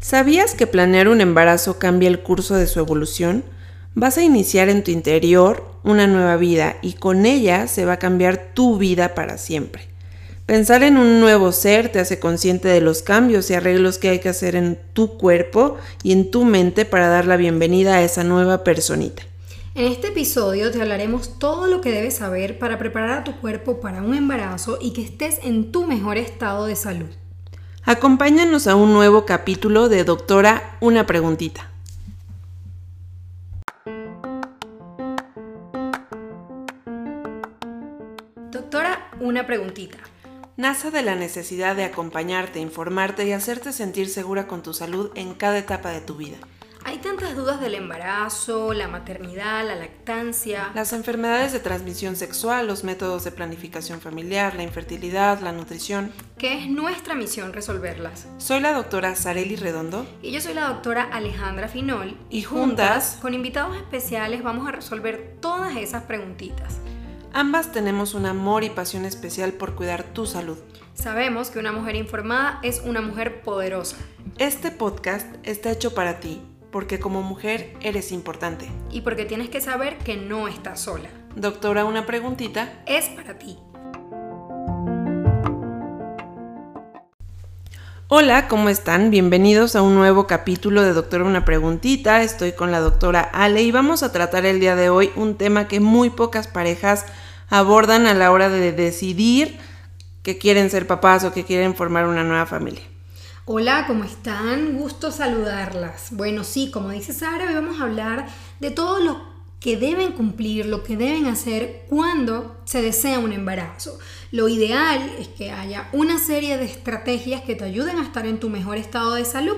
¿Sabías que planear un embarazo cambia el curso de su evolución? Vas a iniciar en tu interior una nueva vida y con ella se va a cambiar tu vida para siempre. Pensar en un nuevo ser te hace consciente de los cambios y arreglos que hay que hacer en tu cuerpo y en tu mente para dar la bienvenida a esa nueva personita. En este episodio te hablaremos todo lo que debes saber para preparar a tu cuerpo para un embarazo y que estés en tu mejor estado de salud. Acompáñanos a un nuevo capítulo de Doctora Una Preguntita. Doctora, una preguntita. Nace de la necesidad de acompañarte, informarte y hacerte sentir segura con tu salud en cada etapa de tu vida. Hay tantas dudas del embarazo, la maternidad, la lactancia. Las enfermedades de transmisión sexual, los métodos de planificación familiar, la infertilidad, la nutrición. Que es nuestra misión resolverlas. Soy la doctora Sareli Redondo. Y yo soy la doctora Alejandra Finol. Y juntas, con invitados especiales, vamos a resolver todas esas preguntitas. Ambas tenemos un amor y pasión especial por cuidar tu salud. Sabemos que una mujer informada es una mujer poderosa. Este podcast está hecho para ti porque como mujer eres importante. Y porque tienes que saber que no estás sola. Doctora, una preguntita. Es para ti. Hola, ¿cómo están? Bienvenidos a un nuevo capítulo de Doctora Una Preguntita. Estoy con la doctora Ale y vamos a tratar el día de hoy un tema que muy pocas parejas abordan a la hora de decidir que quieren ser papás o que quieren formar una nueva familia. Hola, ¿cómo están? Gusto saludarlas. Bueno, sí, como dice Sara, hoy vamos a hablar de todo lo que deben cumplir, lo que deben hacer cuando se desea un embarazo. Lo ideal es que haya una serie de estrategias que te ayuden a estar en tu mejor estado de salud.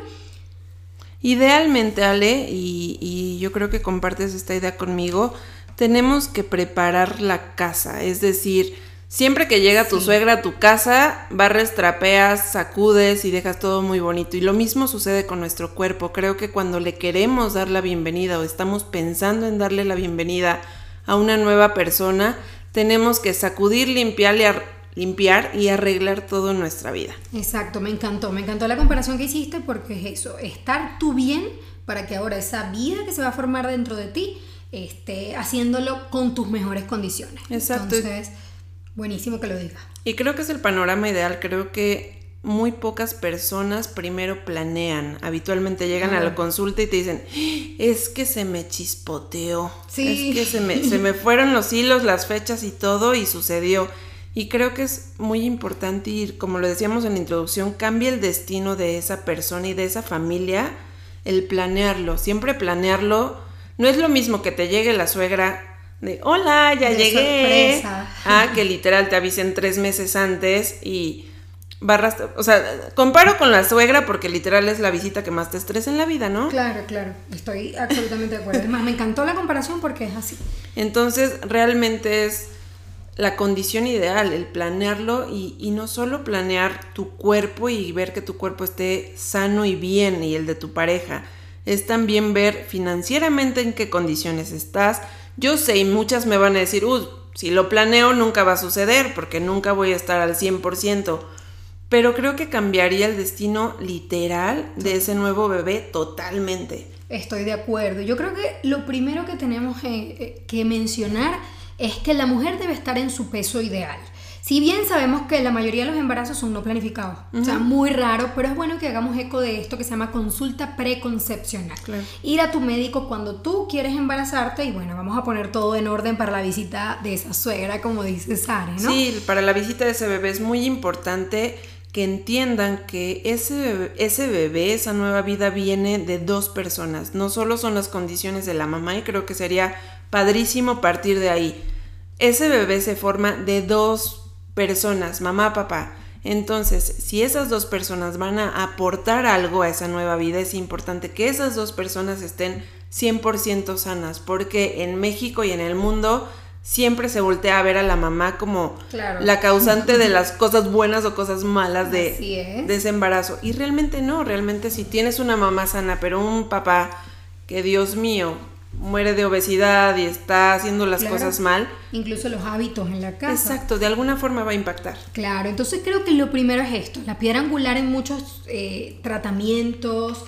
Idealmente, Ale, y, y yo creo que compartes esta idea conmigo, tenemos que preparar la casa, es decir, Siempre que llega tu suegra a tu casa, barres, trapeas, sacudes y dejas todo muy bonito. Y lo mismo sucede con nuestro cuerpo. Creo que cuando le queremos dar la bienvenida o estamos pensando en darle la bienvenida a una nueva persona, tenemos que sacudir, limpiar y, limpiar y arreglar todo en nuestra vida. Exacto, me encantó. Me encantó la comparación que hiciste porque es eso, estar tú bien para que ahora esa vida que se va a formar dentro de ti esté haciéndolo con tus mejores condiciones. Exacto. Entonces, Buenísimo que lo diga. Y creo que es el panorama ideal. Creo que muy pocas personas primero planean. Habitualmente llegan a la consulta y te dicen, es que se me chispoteó. Sí. Es que se me, se me fueron los hilos, las fechas y todo y sucedió. Y creo que es muy importante ir, como lo decíamos en la introducción, cambia el destino de esa persona y de esa familia el planearlo. Siempre planearlo. No es lo mismo que te llegue la suegra de hola, ya llegué. Ah, que literal te avisen tres meses antes y barras, o sea, comparo con la suegra porque literal es la visita que más te estresa en la vida, ¿no? Claro, claro, estoy absolutamente de acuerdo. Además, me encantó la comparación porque es así. Entonces, realmente es la condición ideal, el planearlo y, y no solo planear tu cuerpo y ver que tu cuerpo esté sano y bien y el de tu pareja, es también ver financieramente en qué condiciones estás, yo sé y muchas me van a decir, uh, si lo planeo nunca va a suceder porque nunca voy a estar al 100%. Pero creo que cambiaría el destino literal de ese nuevo bebé totalmente. Estoy de acuerdo. Yo creo que lo primero que tenemos eh, eh, que mencionar es que la mujer debe estar en su peso ideal. Si bien sabemos que la mayoría de los embarazos son no planificados, o sea, muy raro, pero es bueno que hagamos eco de esto que se llama consulta preconcepcional. Ir a tu médico cuando tú quieres embarazarte y bueno, vamos a poner todo en orden para la visita de esa suegra, como dice Sara, ¿no? Sí, para la visita de ese bebé es muy importante que entiendan que ese, ese bebé, esa nueva vida viene de dos personas, no solo son las condiciones de la mamá y creo que sería padrísimo partir de ahí. Ese bebé se forma de dos personas, mamá, papá. Entonces, si esas dos personas van a aportar algo a esa nueva vida, es importante que esas dos personas estén 100% sanas, porque en México y en el mundo siempre se voltea a ver a la mamá como la causante de las cosas buenas o cosas malas de, de, ese embarazo. Y realmente no, realmente si tienes una mamá sana, pero un papá que Dios mío, muere de obesidad y está haciendo las cosas mal. Incluso los hábitos en la casa. Exacto, de alguna forma va a impactar. Claro, entonces creo que lo primero es esto, la piedra angular en muchos eh, tratamientos,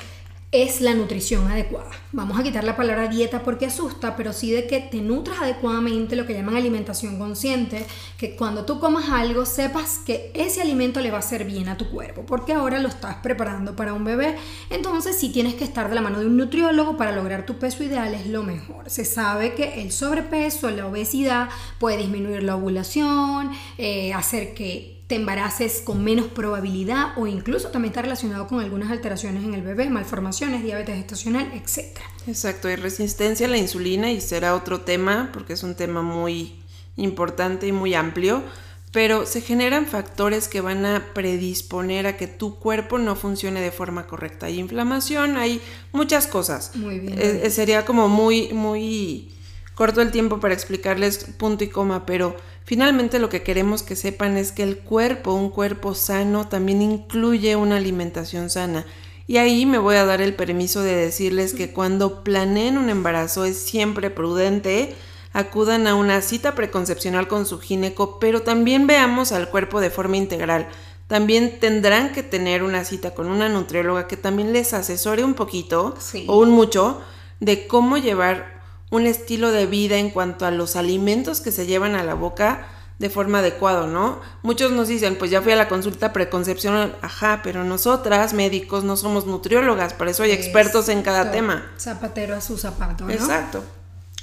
es la nutrición adecuada. Vamos a quitar la palabra dieta porque asusta, pero sí de que te nutras adecuadamente, lo que llaman alimentación consciente, que cuando tú comas algo sepas que ese alimento le va a hacer bien a tu cuerpo, porque ahora lo estás preparando para un bebé, entonces si tienes que estar de la mano de un nutriólogo para lograr tu peso ideal es lo mejor. Se sabe que el sobrepeso, la obesidad puede disminuir la ovulación, eh, hacer que te embaraces con menos probabilidad o incluso también está relacionado con algunas alteraciones en el bebé, malformaciones, diabetes gestacional, etc. Exacto, hay resistencia a la insulina y será otro tema porque es un tema muy importante y muy amplio, pero se generan factores que van a predisponer a que tu cuerpo no funcione de forma correcta. Hay inflamación, hay muchas cosas. Muy bien. Eh, eh, sería como muy, muy corto el tiempo para explicarles punto y coma, pero Finalmente lo que queremos que sepan es que el cuerpo, un cuerpo sano, también incluye una alimentación sana. Y ahí me voy a dar el permiso de decirles que cuando planeen un embarazo es siempre prudente, acudan a una cita preconcepcional con su gineco, pero también veamos al cuerpo de forma integral. También tendrán que tener una cita con una nutrióloga que también les asesore un poquito o un mucho de cómo llevar un estilo de vida en cuanto a los alimentos que se llevan a la boca de forma adecuada, ¿no? Muchos nos dicen, pues ya fui a la consulta preconcepción, ajá, pero nosotras, médicos, no somos nutriólogas, por eso hay expertos en cada tema. Zapatero a su zapato, ¿no? Exacto.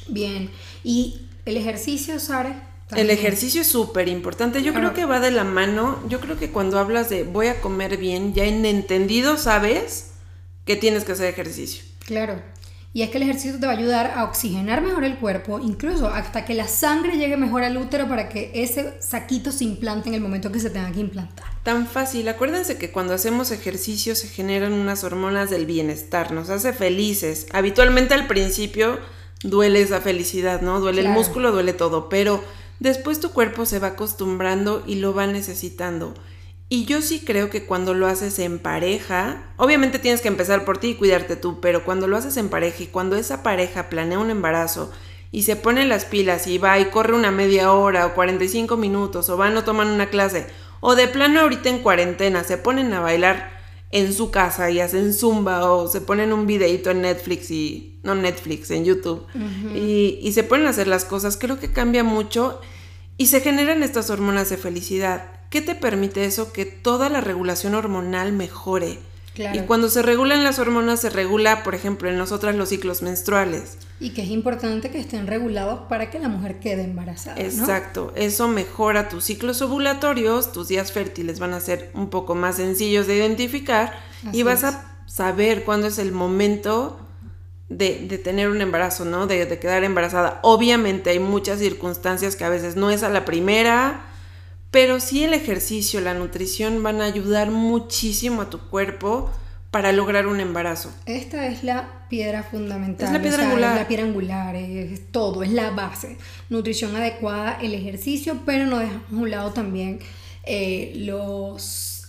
Bien, ¿y el ejercicio, Sara? El ejercicio es súper importante. Yo creo que va de la mano. Yo creo que cuando hablas de voy a comer bien, ya en entendido sabes que tienes que hacer ejercicio. Claro. Y es que el ejercicio te va a ayudar a oxigenar mejor el cuerpo, incluso hasta que la sangre llegue mejor al útero para que ese saquito se implante en el momento que se tenga que implantar. Tan fácil. Acuérdense que cuando hacemos ejercicio se generan unas hormonas del bienestar, nos hace felices. Habitualmente al principio duele esa felicidad, ¿no? Duele el músculo, duele todo, pero después tu cuerpo se va acostumbrando y lo va necesitando. Y yo sí creo que cuando lo haces en pareja, obviamente tienes que empezar por ti y cuidarte tú, pero cuando lo haces en pareja y cuando esa pareja planea un embarazo y se pone las pilas y va y corre una media hora o 45 minutos o van o toman una clase o de plano ahorita en cuarentena se ponen a bailar en su casa y hacen zumba o se ponen un videito en Netflix y no Netflix, en YouTube y, y se ponen a hacer las cosas, creo que cambia mucho y se generan estas hormonas de felicidad ¿Qué te permite eso? Que toda la regulación hormonal mejore. Y cuando se regulan las hormonas, se regula, por ejemplo, en nosotras los ciclos menstruales. Y que es importante que estén regulados para que la mujer quede embarazada. Exacto, eso mejora tus ciclos ovulatorios, tus días fértiles van a ser un poco más sencillos de identificar y vas a saber cuándo es el momento de, tener un embarazo, ¿no? De, de quedar embarazada. Obviamente hay muchas circunstancias que a veces no es a la primera, pero sí el ejercicio, la nutrición van a ayudar muchísimo a tu cuerpo para lograr un embarazo. Esta es la piedra fundamental. Es la piedra angular. Es la piedra angular, es todo, es la base. Nutrición adecuada, el ejercicio, pero no dejamos a un lado también eh, los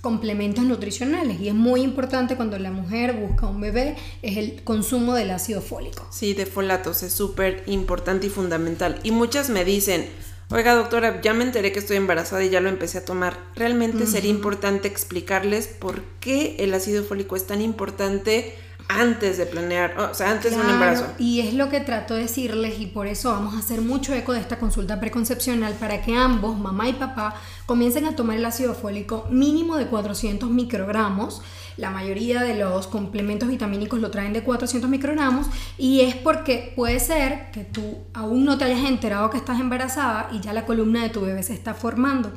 complementos nutricionales y es muy importante cuando la mujer busca un bebé es el consumo del ácido fólico. Sí, de folatos es súper importante y fundamental. Y muchas me dicen, Oiga, doctora, ya me enteré que estoy embarazada y ya lo empecé a tomar. Realmente sería importante explicarles por qué el ácido fólico es tan importante antes de planear, o sea, antes de un embarazo. Y es lo que trato de decirles y por eso vamos a hacer mucho eco de esta consulta preconcepcional para que ambos, mamá y papá, comiencen a tomar el ácido fólico mínimo de 400 microgramos la mayoría de los complementos vitamínicos lo traen de 400 microgramos y es porque puede ser que tú aún no te hayas enterado que estás embarazada y ya la columna de tu bebé se está formando.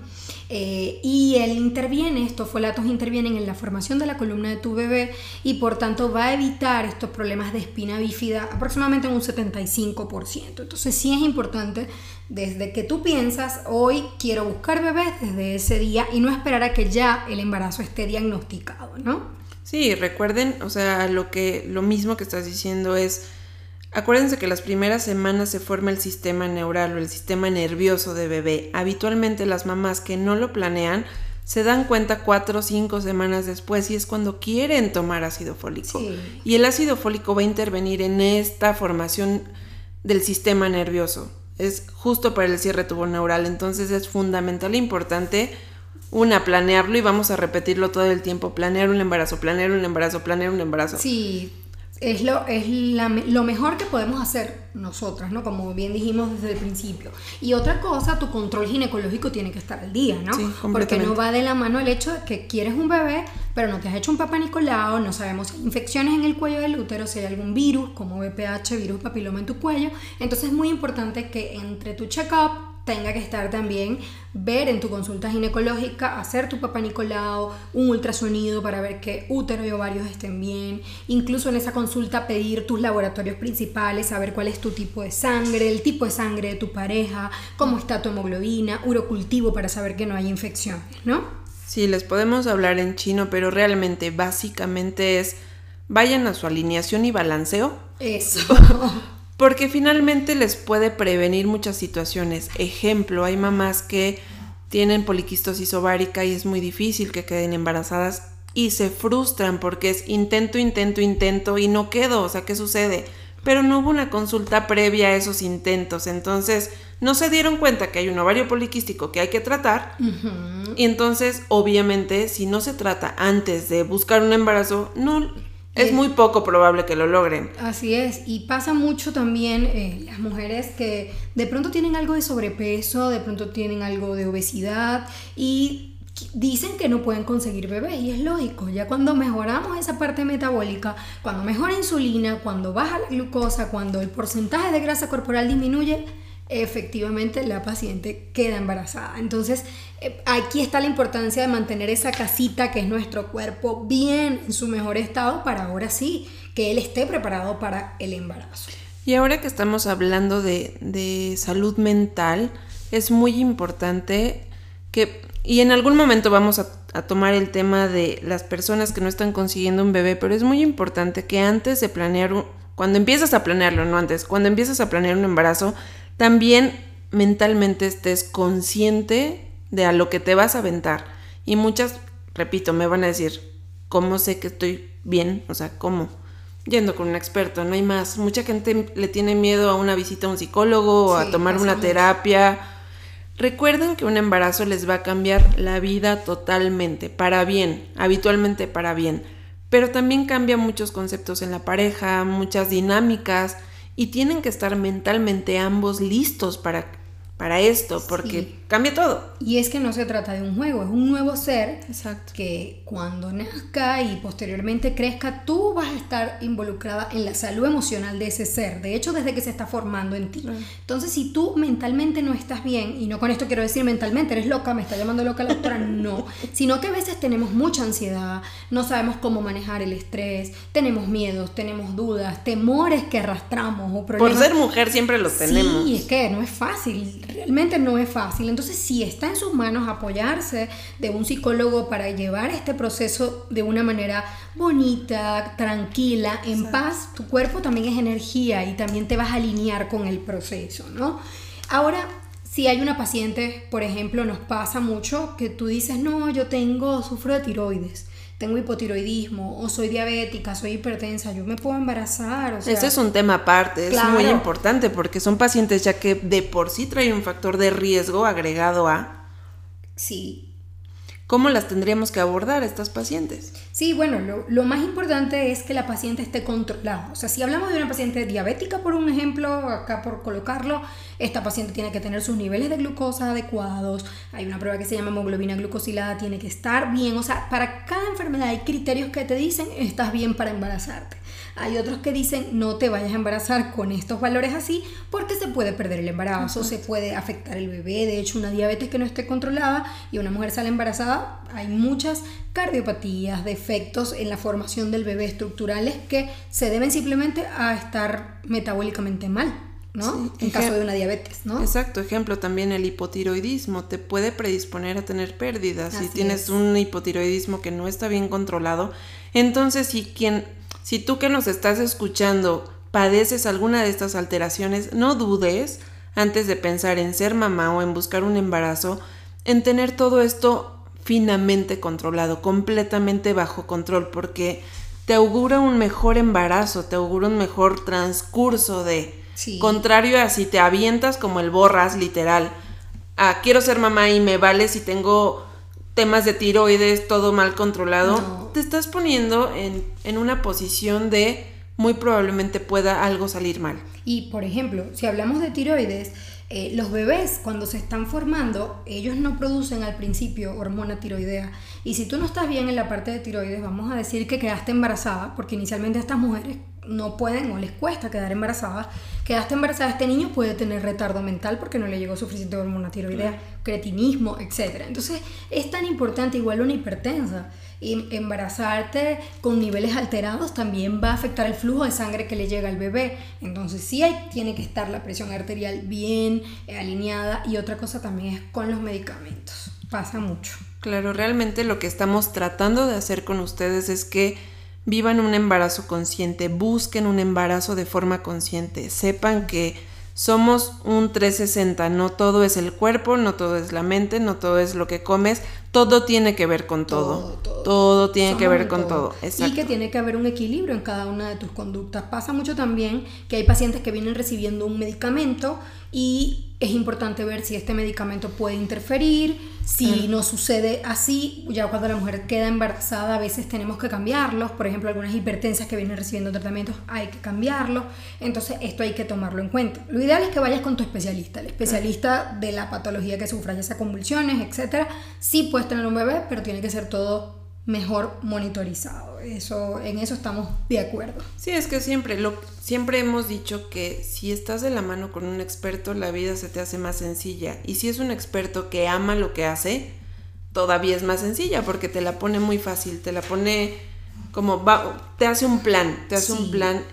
Eh, y él interviene, estos folatos intervienen en la formación de la columna de tu bebé y por tanto va a evitar estos problemas de espina bífida aproximadamente en un 75%. Entonces sí es importante desde que tú piensas, hoy quiero buscar bebés desde ese día y no esperar a que ya el embarazo esté diagnosticado, ¿no? Sí, recuerden, o sea, lo que lo mismo que estás diciendo es acuérdense que las primeras semanas se forma el sistema neural o el sistema nervioso de bebé. Habitualmente las mamás que no lo planean se dan cuenta cuatro o cinco semanas después y es cuando quieren tomar ácido fólico. Y el ácido fólico va a intervenir en esta formación del sistema nervioso. Es justo para el cierre tuboneural, entonces es fundamental e importante una, planearlo y vamos a repetirlo todo el tiempo, planear un embarazo, planear un embarazo, planear un embarazo. Sí, es, lo, es lo mejor que podemos hacer nosotras, ¿no? Como bien dijimos desde el principio. Y otra cosa, tu control ginecológico tiene que estar al día, ¿no? Porque no va de la mano el hecho de que quieres un bebé, pero no te has hecho un papá Nicolau, no sabemos si hay infecciones en el cuello del útero, si hay algún virus, como VPH, virus papiloma en tu cuello. Entonces es muy importante que entre tu check-up tenga que estar también ver en tu consulta ginecológica, hacer tu papá Nicolau, un ultrasonido para ver que útero y ovarios estén bien, incluso en esa consulta pedir tus laboratorios principales, saber cuál es tu tipo de sangre, el tipo de sangre de tu pareja, cómo está tu hemoglobina, urocultivo para saber que no hay infecciones, ¿no? Sí, les podemos hablar en chino, pero realmente básicamente es vayan a su alineación y balanceo. Eso. porque finalmente les puede prevenir muchas situaciones. Ejemplo, hay mamás que tienen poliquistosis ovárica y es muy difícil que queden embarazadas y se frustran porque es intento, intento, intento y no quedo, o sea, ¿qué sucede? Pero no hubo una consulta previa a esos intentos, entonces no se dieron cuenta que hay un ovario poliquístico que hay que tratar y entonces obviamente si no se trata antes de buscar un embarazo, no es muy poco probable que lo logren. Así es, y pasa mucho también eh, las mujeres que de pronto tienen algo de sobrepeso, de pronto tienen algo de obesidad y dicen que no pueden conseguir bebés y es lógico, ya cuando mejoramos esa parte metabólica, cuando mejora insulina, cuando baja la glucosa, cuando el porcentaje de grasa corporal disminuye, efectivamente la paciente queda embarazada. Entonces, eh, aquí está la importancia de mantener esa casita que es nuestro cuerpo bien en su mejor estado para ahora sí, que él esté preparado para el embarazo. Y ahora que estamos hablando de, salud mental, es muy importante que, y en algún momento vamos a, a tomar el tema de las personas que no están consiguiendo un bebé, pero es muy importante que antes de planear, un, cuando empiezas a planearlo, no antes, cuando empiezas a planear un embarazo, también mentalmente estés consciente de a lo que te vas a aventar. Y muchas, repito, me van a decir, ¿cómo sé que estoy bien? O sea, ¿cómo? Yendo con un experto, no hay más. Mucha gente le tiene miedo a una visita a un psicólogo o a tomar una terapia. Recuerden que un embarazo les va a cambiar la vida totalmente, para bien, habitualmente para bien, pero también cambia muchos conceptos en la pareja, muchas dinámicas y tienen que estar mentalmente ambos listos para para esto, porque cambia todo. Y es que no se trata de un juego, es un nuevo ser Exacto. que cuando nazca y posteriormente crezca, tú vas a estar involucrada en la salud emocional de ese ser, de hecho desde que se está formando en ti. Entonces, si tú mentalmente no estás bien, y no con esto quiero decir mentalmente, eres loca, me está llamando loca la doctora, no, sino que a veces tenemos mucha ansiedad, no sabemos cómo manejar el estrés, tenemos miedos, tenemos dudas, temores que arrastramos o problemas. Por ser mujer siempre los tenemos. Sí, es que no es fácil realmente no es fácil. Entonces, si está en sus manos apoyarse de un psicólogo para llevar este proceso de una manera bonita, tranquila, en paz, tu cuerpo también es energía y también te vas a alinear con el proceso, ¿no? Ahora, si hay una paciente, por ejemplo, nos pasa mucho que tú dices, no, yo tengo, sufro de tiroides tengo hipotiroidismo o soy diabética, soy hipertensa, yo me puedo embarazar. O sea, Ese es un tema aparte, es muy importante porque son pacientes ya que de por sí traen un factor de riesgo agregado a... Sí, ¿Cómo las tendríamos que abordar estas pacientes? Sí, bueno, lo, más importante es que la paciente esté controlada. O sea, si hablamos de una paciente diabética, por un ejemplo, acá por colocarlo, esta paciente tiene que tener sus niveles de glucosa adecuados, hay una prueba que se llama hemoglobina glucosilada, tiene que estar bien. O sea, para cada enfermedad hay criterios que te dicen estás bien para embarazarte. Hay otros que dicen no te vayas a embarazar con estos valores así porque se puede perder el embarazo, se puede afectar el bebé. De hecho, una diabetes que no esté controlada y una mujer sale embarazada, hay muchas cardiopatías, defectos en la formación del bebé estructurales que se deben simplemente a estar metabólicamente mal. ¿no? en caso de una diabetes, ¿no? Exacto, ejemplo también el hipotiroidismo te puede predisponer a tener pérdidas si tienes un hipotiroidismo que no está bien controlado. Entonces, si quien si tú que nos estás escuchando padeces alguna de estas alteraciones, no dudes, antes de pensar en ser mamá o en buscar un embarazo, en tener todo esto finamente controlado, completamente bajo control, porque te augura un mejor embarazo, te augura un mejor transcurso de... Contrario a si te avientas como el borras, literal, quiero ser mamá y me vale si tengo temas de tiroides, todo mal controlado, te estás poniendo en, en una posición de muy probablemente pueda algo salir mal. Y por ejemplo, si hablamos de tiroides, eh, los bebés cuando se están formando, ellos no producen al principio hormona tiroidea. Y si tú no estás bien en la parte de tiroides, vamos a decir que quedaste embarazada, porque inicialmente estas mujeres no pueden o les cuesta quedar embarazadas, quedaste embarazada, este niño puede tener retardo mental porque no le llegó suficiente hormona tiroidea, cretinismo, etc. Entonces es tan importante igual una hipertensa. Y embarazarte con niveles alterados también va a afectar el flujo de sangre que le llega al bebé. Entonces sí hay, tiene que estar la presión arterial bien eh, alineada y otra cosa también es con los medicamentos. Pasa mucho. Claro, realmente lo que estamos tratando de hacer con ustedes es que vivan un embarazo consciente, busquen un embarazo de forma consciente, sepan que somos un 360, no todo es el cuerpo, no todo es la mente, no todo es lo que comes, todo tiene que ver con todo. Todo, tiene que ver con todo. Y que tiene que haber un equilibrio en cada una de tus conductas. Pasa mucho también que hay pacientes que vienen recibiendo un medicamento y es importante ver si este medicamento puede interferir, si no sucede así, ya cuando la mujer queda embarazada a veces tenemos que cambiarlos, por ejemplo algunas hipertensas que vienen recibiendo tratamientos hay que cambiarlos, entonces esto hay que tomarlo en cuenta. Lo ideal es que vayas con tu especialista, el especialista de la patología que sufra, ya sea convulsiones, etcétera. Sí puedes tener un bebé, pero tiene que ser todo mejor monitorizado. Eso, en eso estamos de acuerdo. Sí, es que siempre, lo, siempre hemos dicho que si estás de la mano con un experto, la vida se te hace más sencilla. Y si es un experto que ama lo que hace, todavía es más sencilla porque te la pone muy fácil, te la pone como, va, te hace un plan, te hace un plan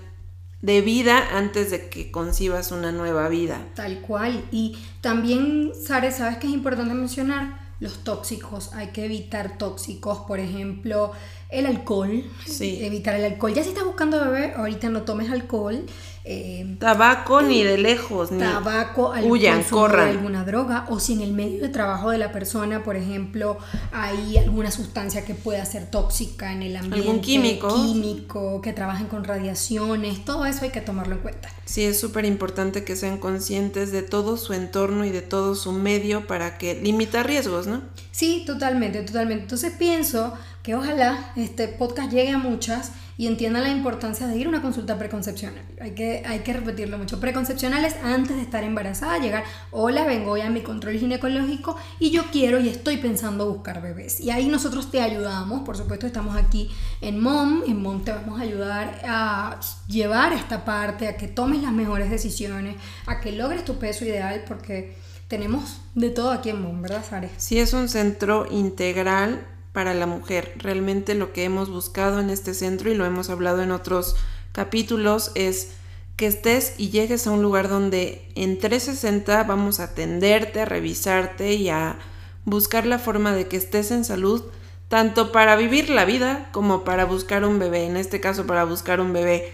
de vida antes de que concibas una nueva vida. Tal cual. Y también, Sare, ¿sabes que es importante mencionar? Los tóxicos, hay que evitar tóxicos, por ejemplo, el alcohol, sí. evitar el alcohol. Ya si estás buscando bebé, ahorita no tomes alcohol, eh, tabaco ni de lejos, ni tabaco, huyan, corran. alguna droga, o si en el medio de trabajo de la persona, por ejemplo, hay alguna sustancia que pueda ser tóxica en el ambiente, algún químico, químico, que trabajen con radiaciones, todo eso hay que tomarlo en cuenta. Sí, es súper importante que sean conscientes de todo su entorno y de todo su medio para que limita riesgos, ¿no? Sí, totalmente, totalmente. Entonces pienso que ojalá este podcast llegue a muchas y entiendan la importancia de ir a una consulta preconcepcional. Hay que, hay que repetirlo mucho. Preconcepcionales antes de estar embarazada, llegar, hola, vengo hoy a mi control ginecológico y yo quiero y estoy pensando buscar bebés. Y ahí nosotros te ayudamos, por supuesto estamos aquí en MOM, en MOM te vamos a ayudar a llevar esta parte, a que tomes las mejores decisiones, a que logres tu peso ideal, porque tenemos de todo aquí en MOM, ¿verdad, Sare? Sí, es un centro integral para la mujer. Realmente lo que hemos buscado en este centro y lo hemos hablado en otros capítulos es que estés y llegues a un lugar donde en 360 vamos a atenderte, a revisarte y a buscar la forma de que estés en salud tanto para vivir la vida como para buscar un bebé, en este caso para buscar un bebé.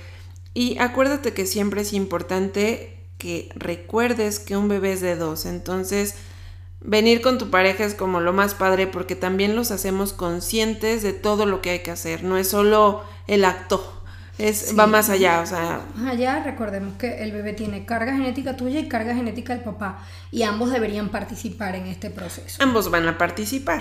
Y acuérdate que siempre es importante que recuerdes que un bebé es de dos, entonces venir con tu pareja es como lo más padre porque también los hacemos conscientes de todo lo que hay que hacer, no es solo el acto. Es, va más allá, o sea. allá recordemos que el bebé tiene carga genética tuya y carga genética del papá y ambos deberían participar en este proceso. Ambos van a participar.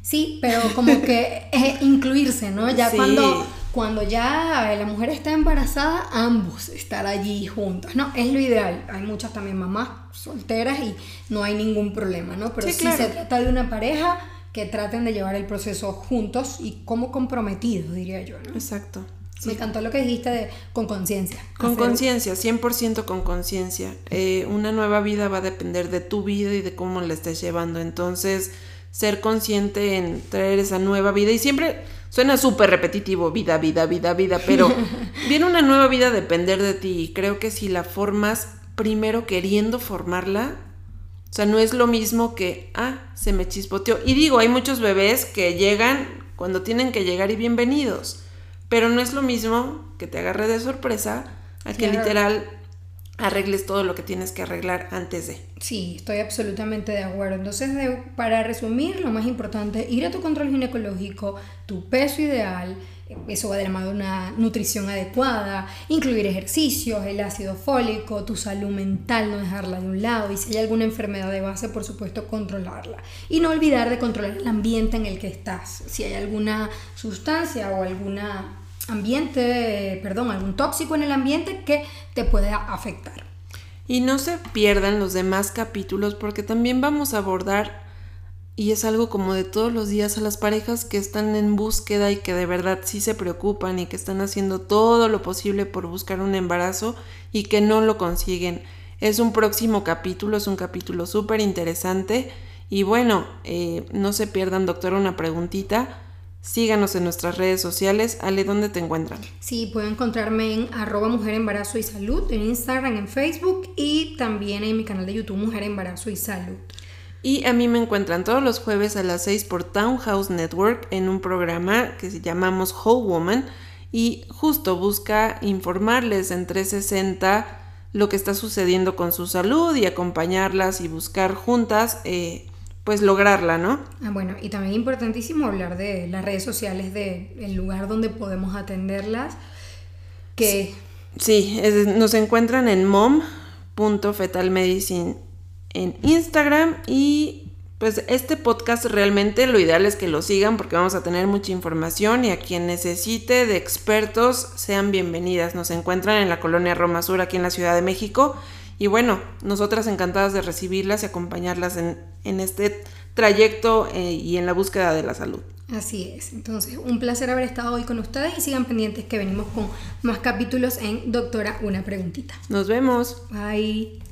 Sí, pero como que incluirse, ¿no? Ya cuando cuando ya la mujer está embarazada, ambos estar allí juntos, ¿no? Es lo ideal. Hay muchas también mamás solteras y no hay ningún problema, ¿no? Pero si se trata de una pareja que traten de llevar el proceso juntos y como comprometidos, diría yo, ¿no? Exacto. Me encantó lo que dijiste de con conciencia. Con conciencia, 100% con conciencia. Eh, una nueva vida va a depender de tu vida y de cómo la estés llevando. Entonces, ser consciente en traer esa nueva vida y siempre Suena súper repetitivo, vida, vida, vida, vida, pero viene una nueva vida a depender de ti. Y creo que si la formas primero queriendo formarla, o sea, no es lo mismo que, ah, se me chispoteó. Y digo, hay muchos bebés que llegan cuando tienen que llegar y bienvenidos. Pero no es lo mismo que te agarre de sorpresa a que literal arregles todo lo que tienes que arreglar antes de. Sí, estoy absolutamente de acuerdo. Entonces, para resumir, lo más importante, ir a tu control ginecológico, tu peso ideal, eso va de la mano de una nutrición adecuada, incluir ejercicios, el ácido fólico, tu salud mental, no dejarla de un lado y si hay alguna enfermedad de base, por supuesto, controlarla. Y no olvidar de controlar el ambiente en el que estás. Si hay alguna sustancia o alguna ambiente, perdón, algún tóxico en el ambiente que te pueda afectar. Y no se pierdan los demás capítulos porque también vamos a abordar, y es algo como de todos los días, a las parejas que están en búsqueda y que de verdad sí se preocupan y que están haciendo todo lo posible por buscar un embarazo y que no lo consiguen. Es un próximo capítulo, es un capítulo súper interesante. Y bueno, eh, no se pierdan, doctora, una preguntita. Síganos en nuestras redes sociales. Ale, ¿dónde te encuentran? Sí, pueden encontrarme en arroba Mujer Embarazo y Salud, en Instagram, en Facebook y también en mi canal de YouTube Mujer Embarazo y Salud. Y a mí me encuentran todos los jueves a las 6 por Townhouse Network en un programa que se llamamos Whole Woman y justo busca informarles en 360 lo que está sucediendo con su salud y acompañarlas y buscar juntas eh, pues lograrla, ¿no? Ah, bueno, y también importantísimo hablar de las redes sociales, de el lugar donde podemos atenderlas, que... Sí, nos encuentran en mom.fetalmedicine en Instagram y pues este podcast realmente lo ideal es que lo sigan porque vamos a tener mucha información y a quien necesite de expertos sean bienvenidas. Nos encuentran en la colonia Roma Sur aquí en la Ciudad de México y bueno, nosotras encantadas de recibirlas y acompañarlas en, este trayecto eh, y en la búsqueda de la salud. Así es. Entonces, un placer haber estado hoy con ustedes y sigan pendientes que venimos con más capítulos en Doctora Una Preguntita. Nos vemos. Bye.